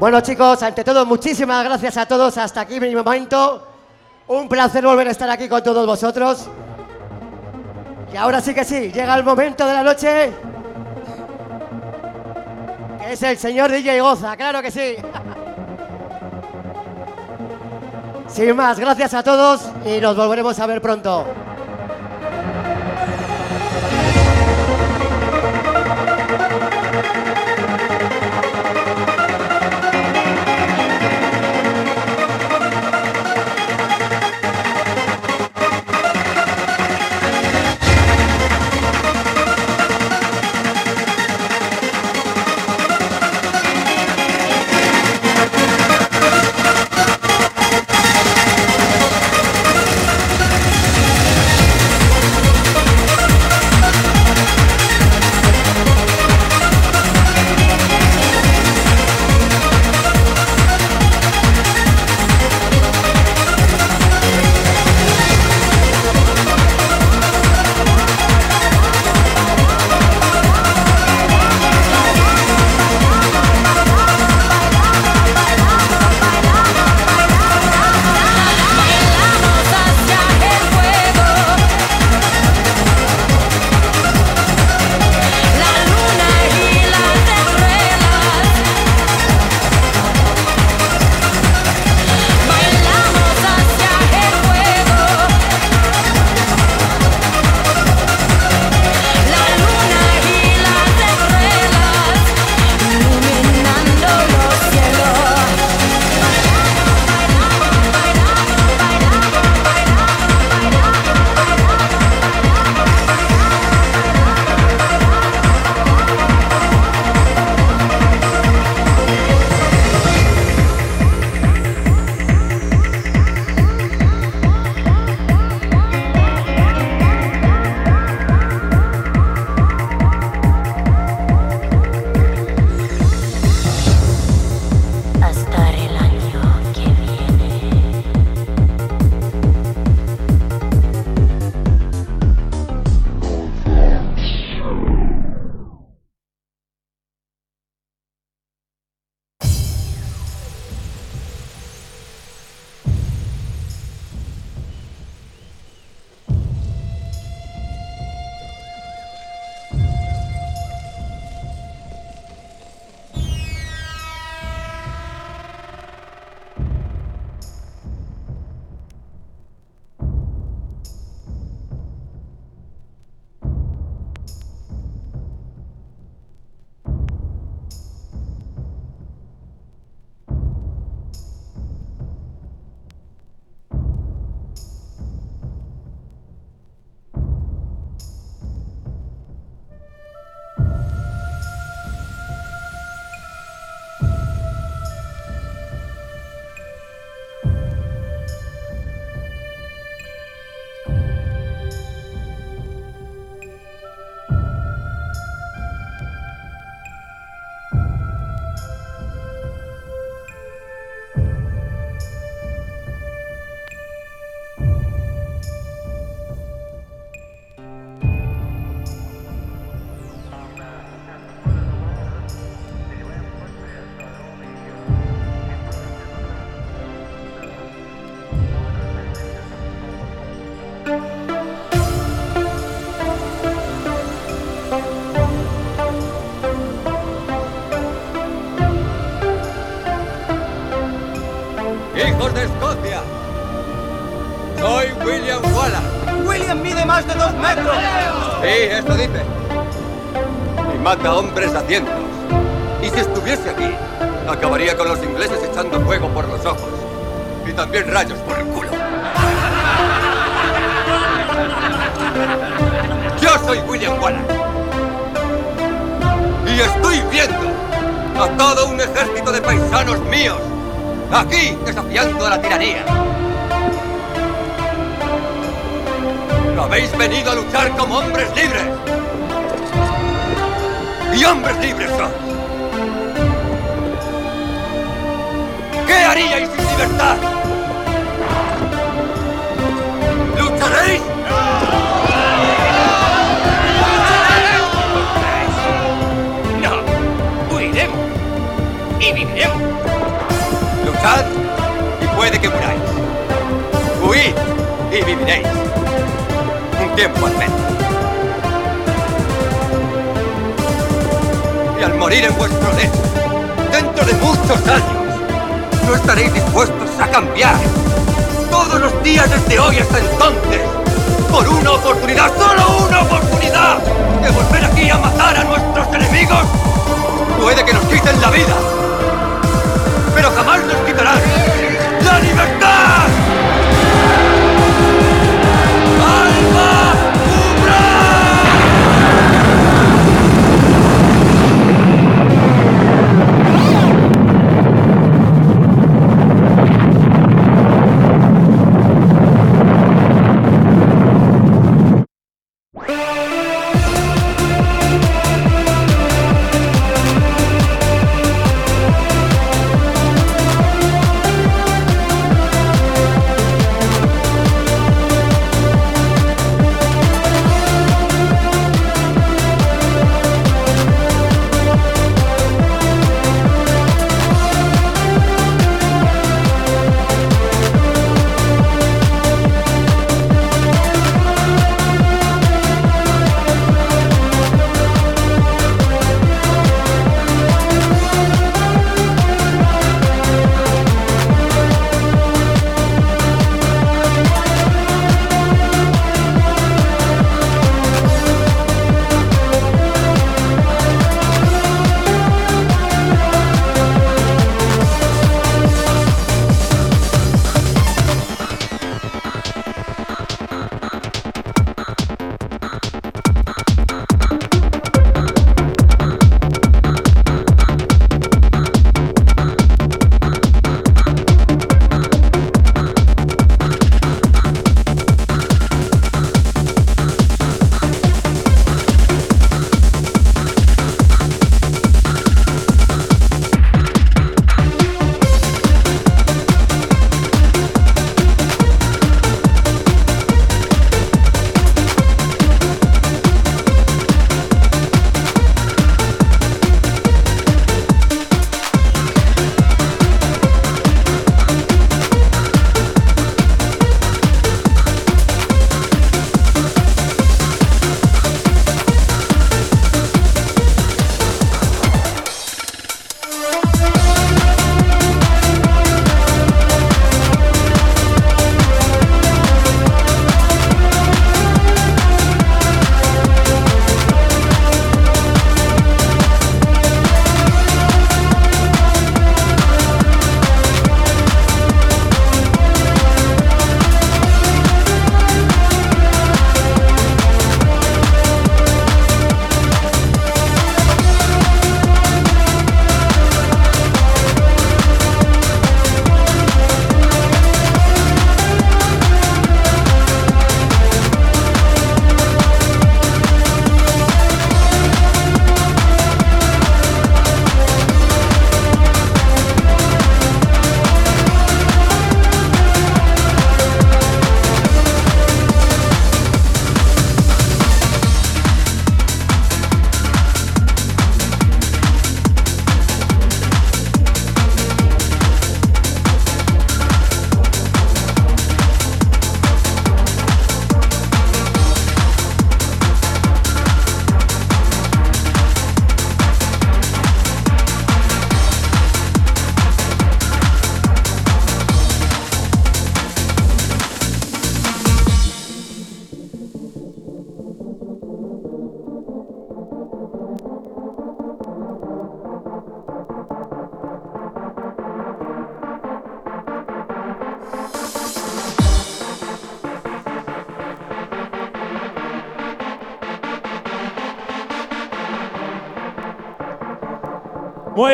Bueno chicos, ante todo muchísimas gracias a todos hasta aquí mi momento. Un placer volver a estar aquí con todos vosotros. Y ahora sí que sí, llega el momento de la noche. Es el señor DJ Goza, claro que sí. Sin más, gracias a todos y nos volveremos a ver pronto. Mide más de dos metros. Sí, eso dice. Y mata hombres a cientos. Y si estuviese aquí, acabaría con los ingleses echando fuego por los ojos. Y también rayos por el culo. Yo soy William Wallace. Y estoy viendo a todo un ejército de paisanos míos aquí desafiando a la tiranía. Habéis venido a luchar como hombres libres. Y hombres libres son. ¿Qué haríais sin libertad? ¿Lucharéis? No, huiremos y viviremos. Luchad y puede que muráis. Huid y viviréis. Tiempo al menos. Y al morir en vuestro lecho, dentro de muchos años, no estaréis dispuestos a cambiar. Todos los días desde hoy hasta entonces, por una oportunidad, solo una oportunidad, de volver aquí a matar a nuestros enemigos. Puede que nos quiten la vida, pero jamás nos quitarán la libertad.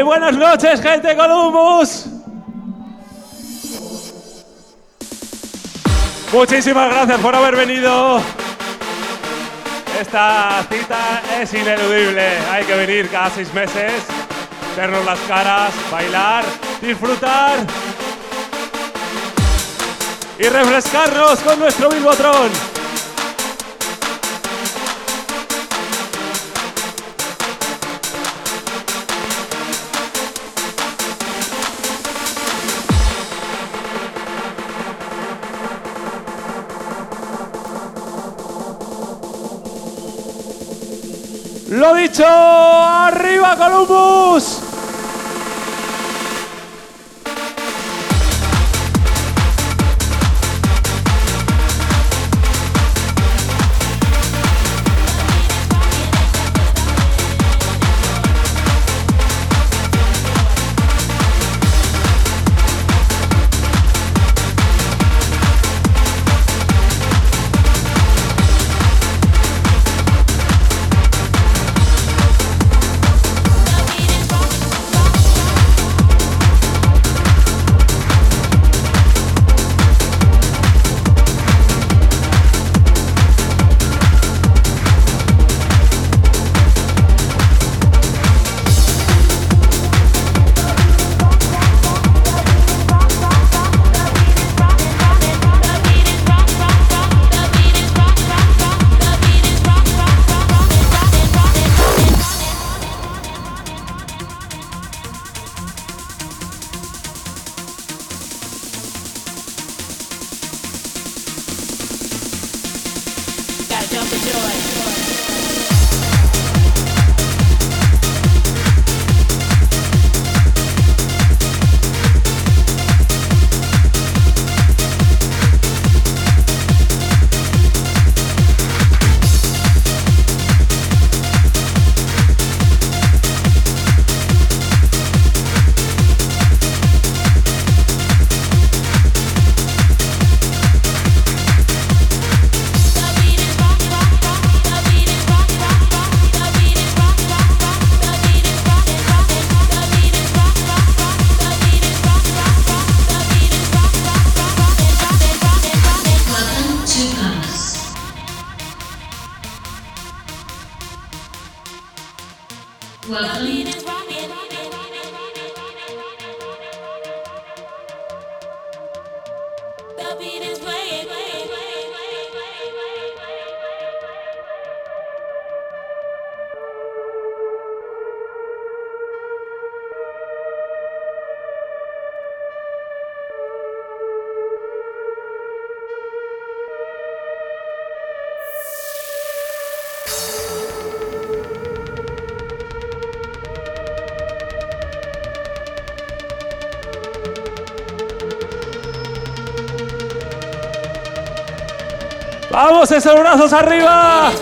Buenas noches, gente Columbus. Muchísimas gracias por haber venido. Esta cita es ineludible. Hay que venir cada seis meses, vernos las caras, bailar, disfrutar y refrescarnos con nuestro Bilbotron. Arriba Columbus. ¡Vamos, esos brazos arriba!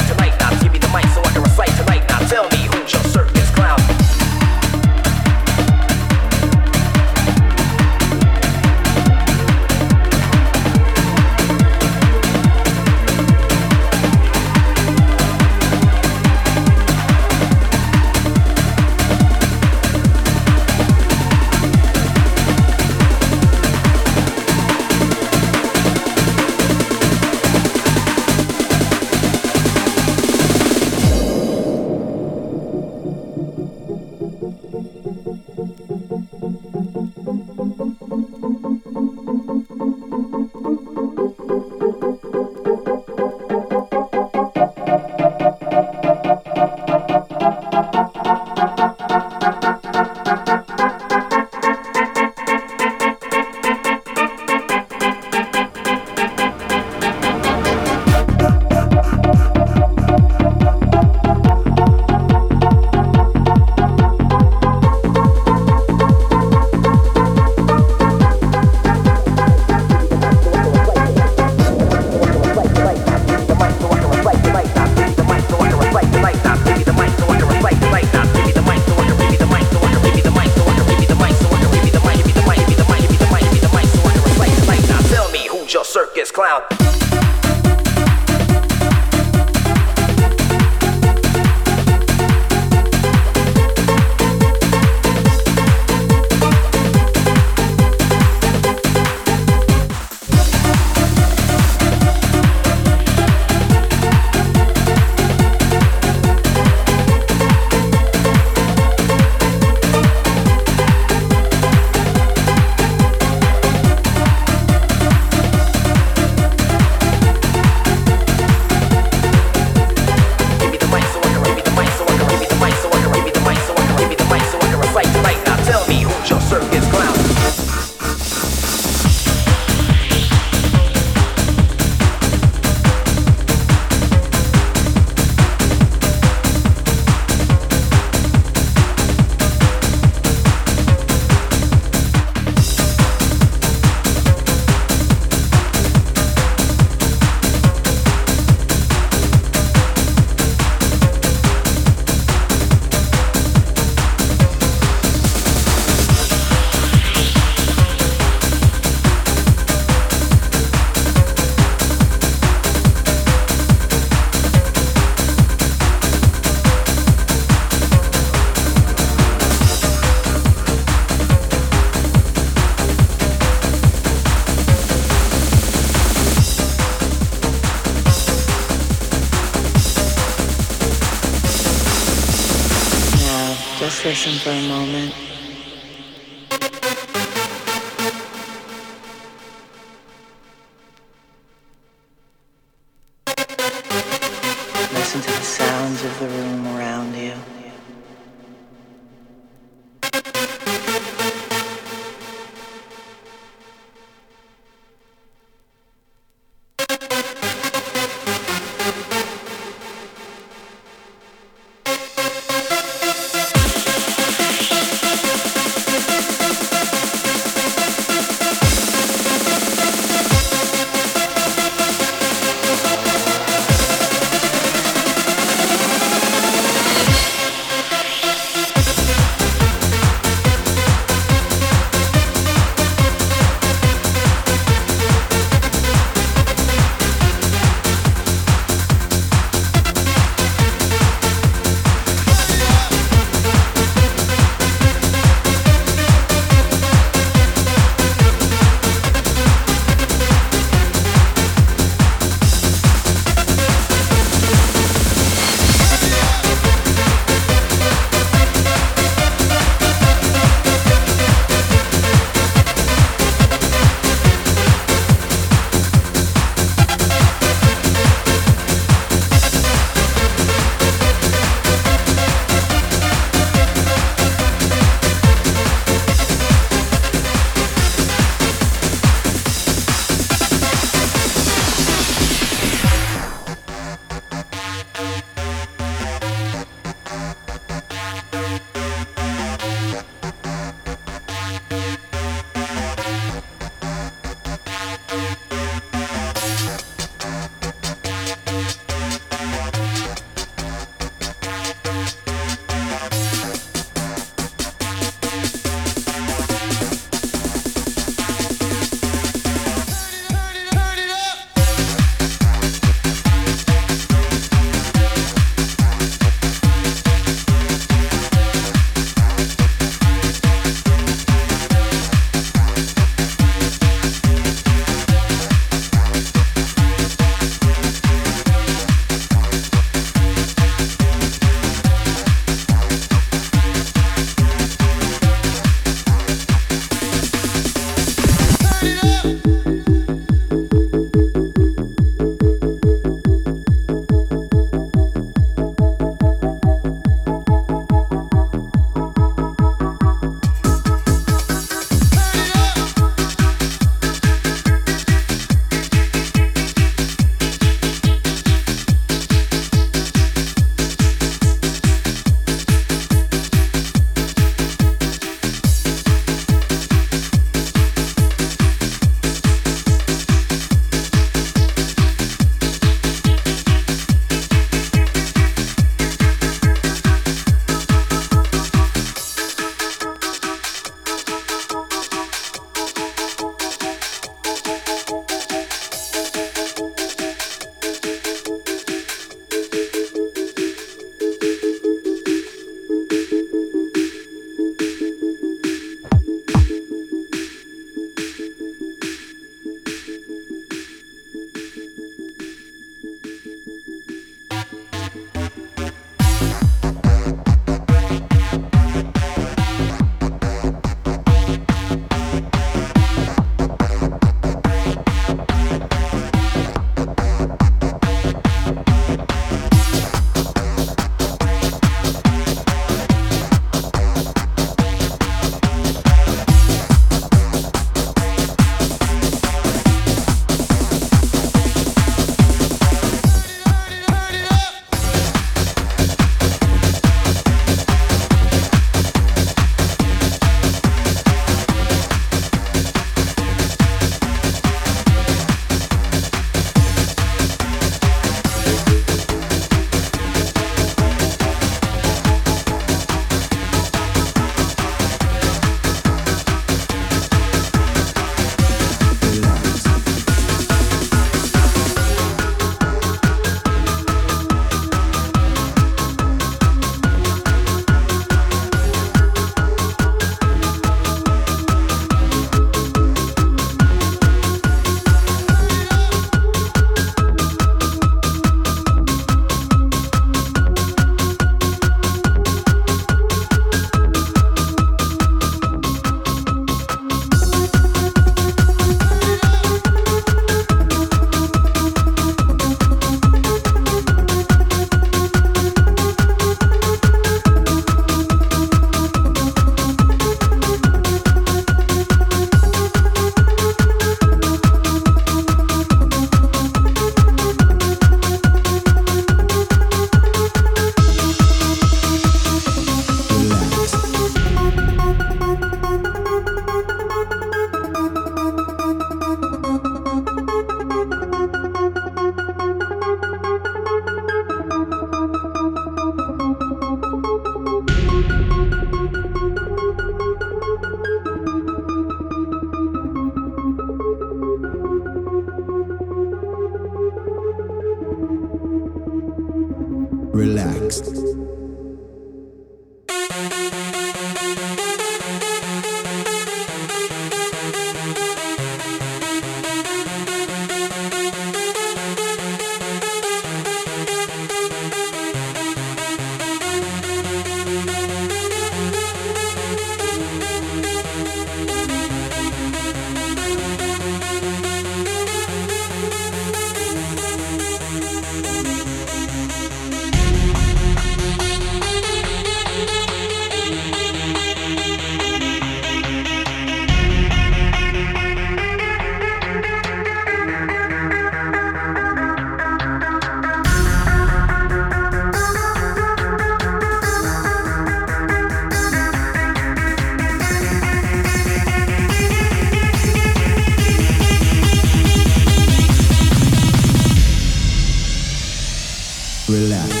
Relax.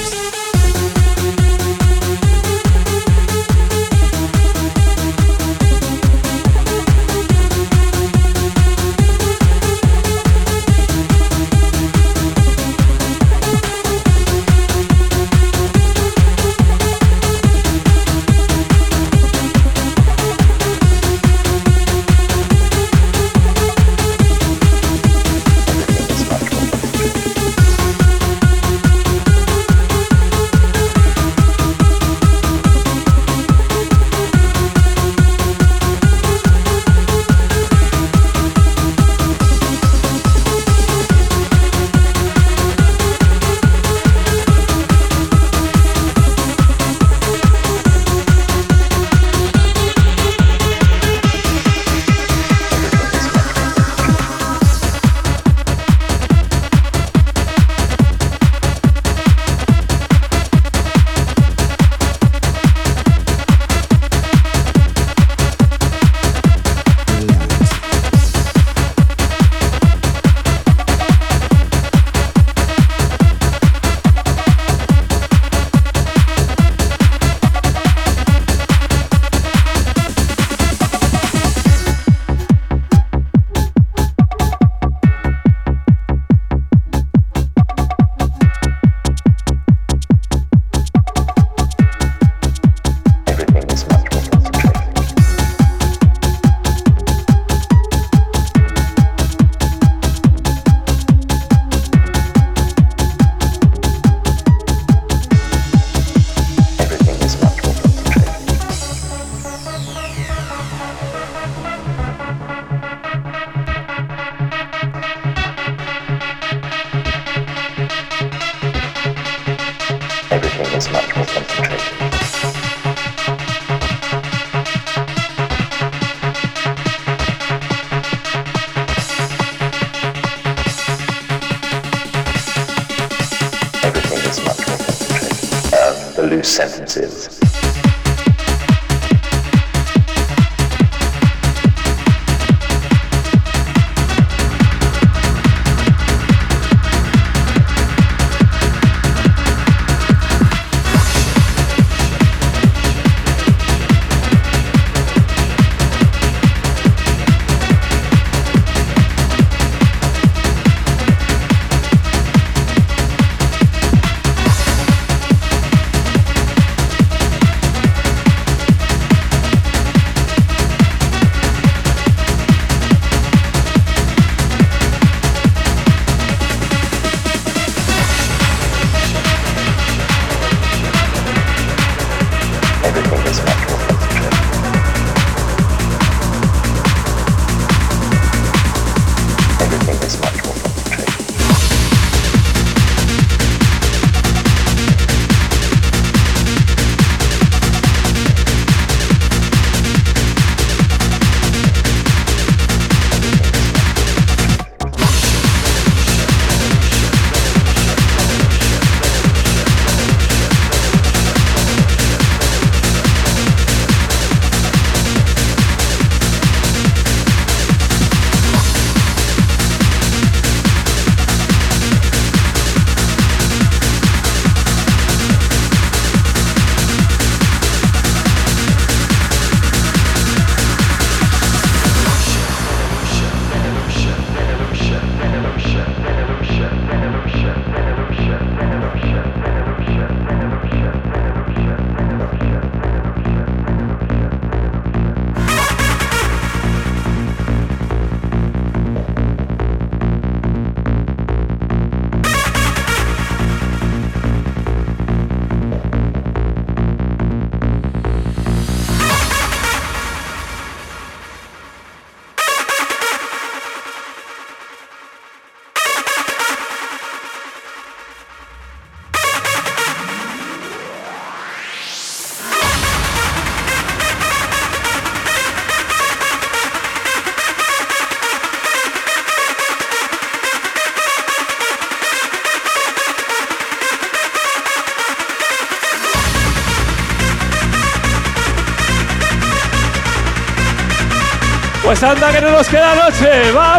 Anda que no nos queda noche. ¡Vamos,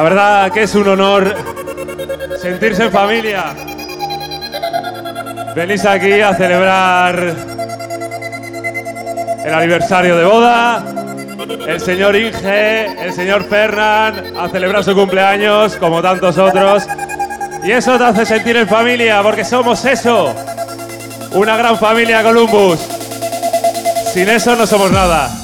La verdad que es un honor sentirse en familia. Venís aquí a celebrar el aniversario de boda. El señor Inge, el señor Fernan, a celebrar su cumpleaños como tantos otros. Y eso te hace sentir en familia, porque somos eso. Una gran familia Columbus. Sin eso no somos nada.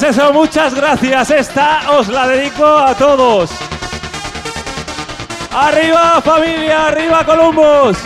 Pues eso, muchas gracias. Esta os la dedico a todos. Arriba familia, arriba Columbus.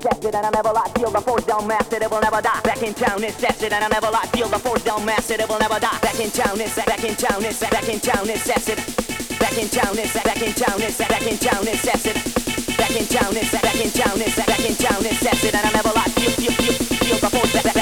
tested and I never lost. Feel the force down mastered, it will never die. Back in town, it's tested and I never lost. Feel the force down mastered, it will never die. Back in town, it's back in town, it's back in town, it's tested. Back in town, it's back in town, it's back in town, it's tested. Back in town, it's back in town, it's back in town, it's tested and I never lost. Feel, feel, feel, feel the force. Back,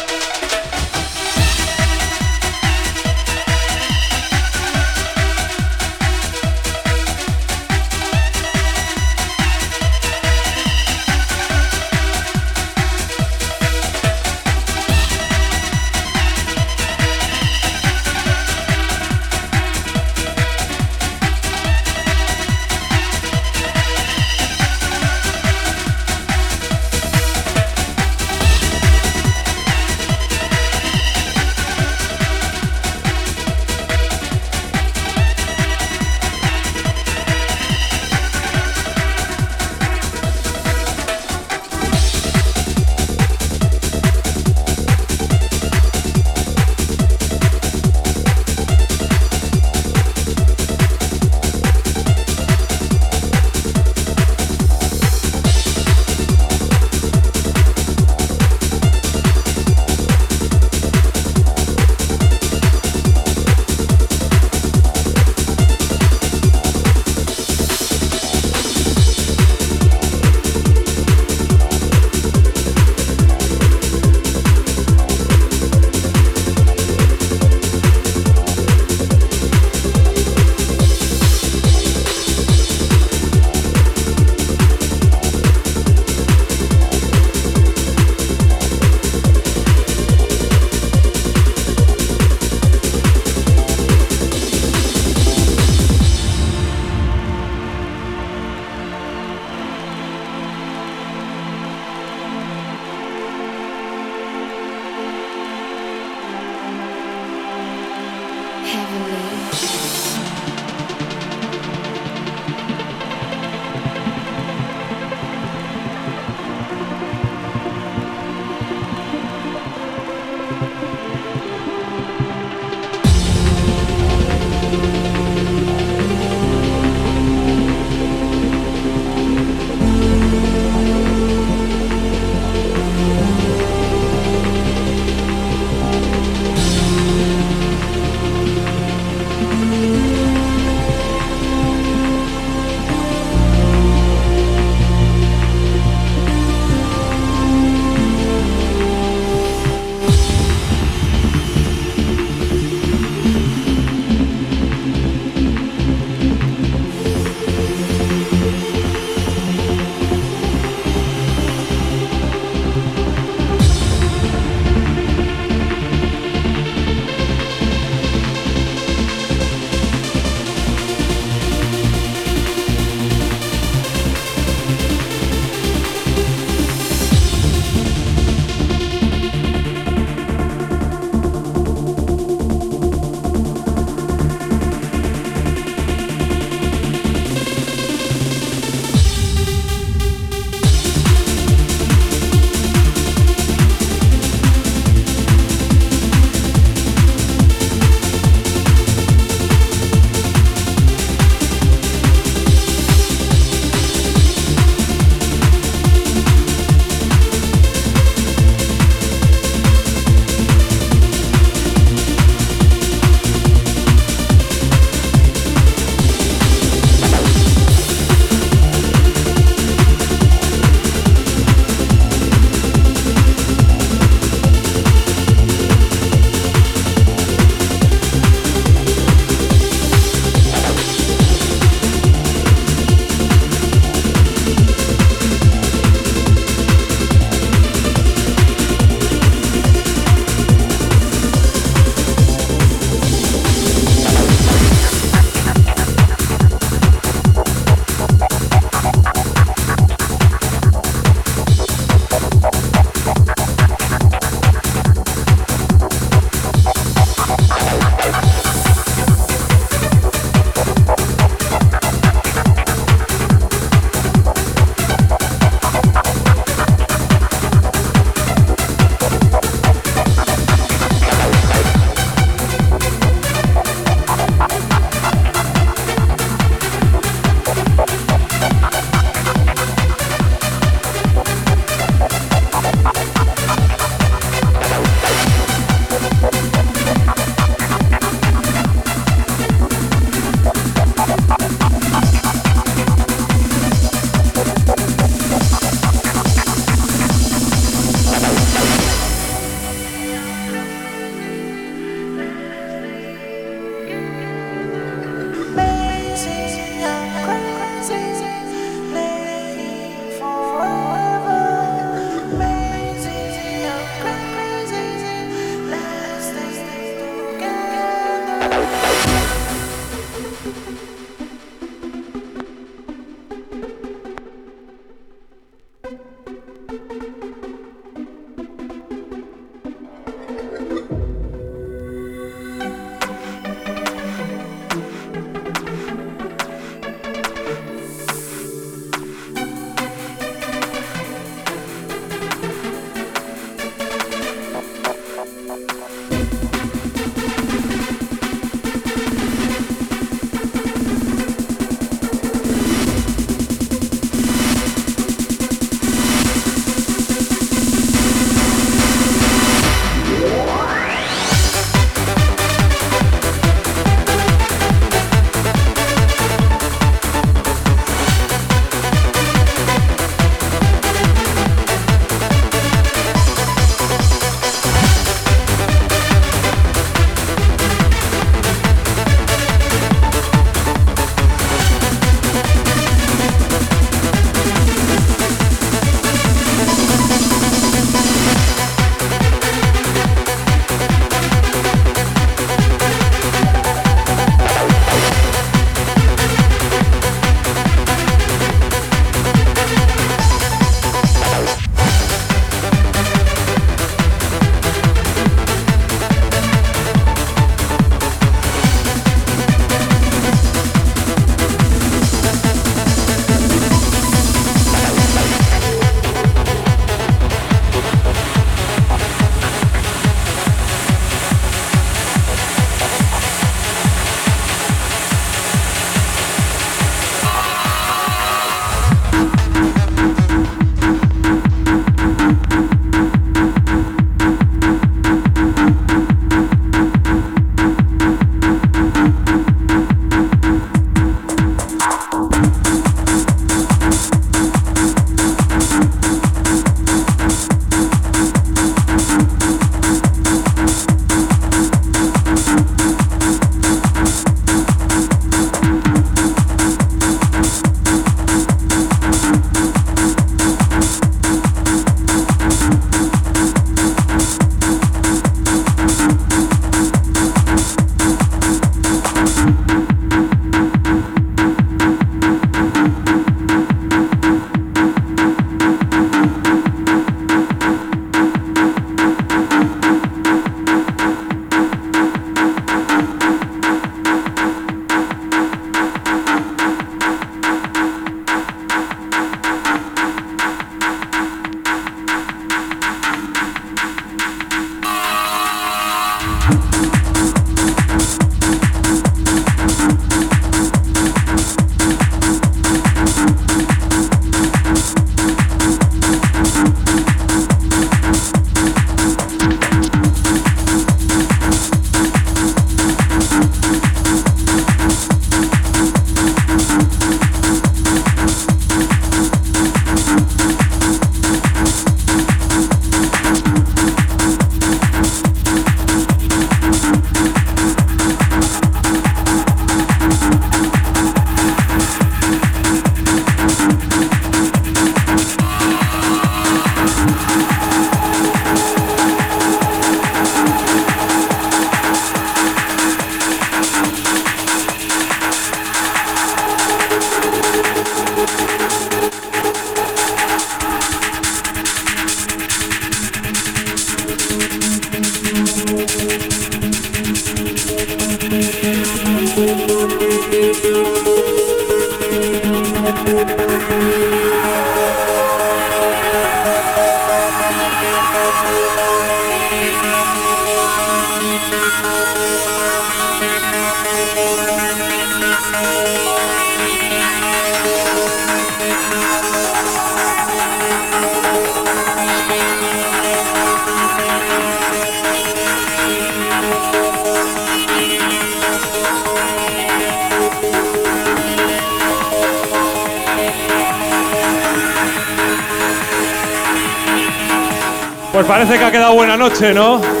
noche, ¿no?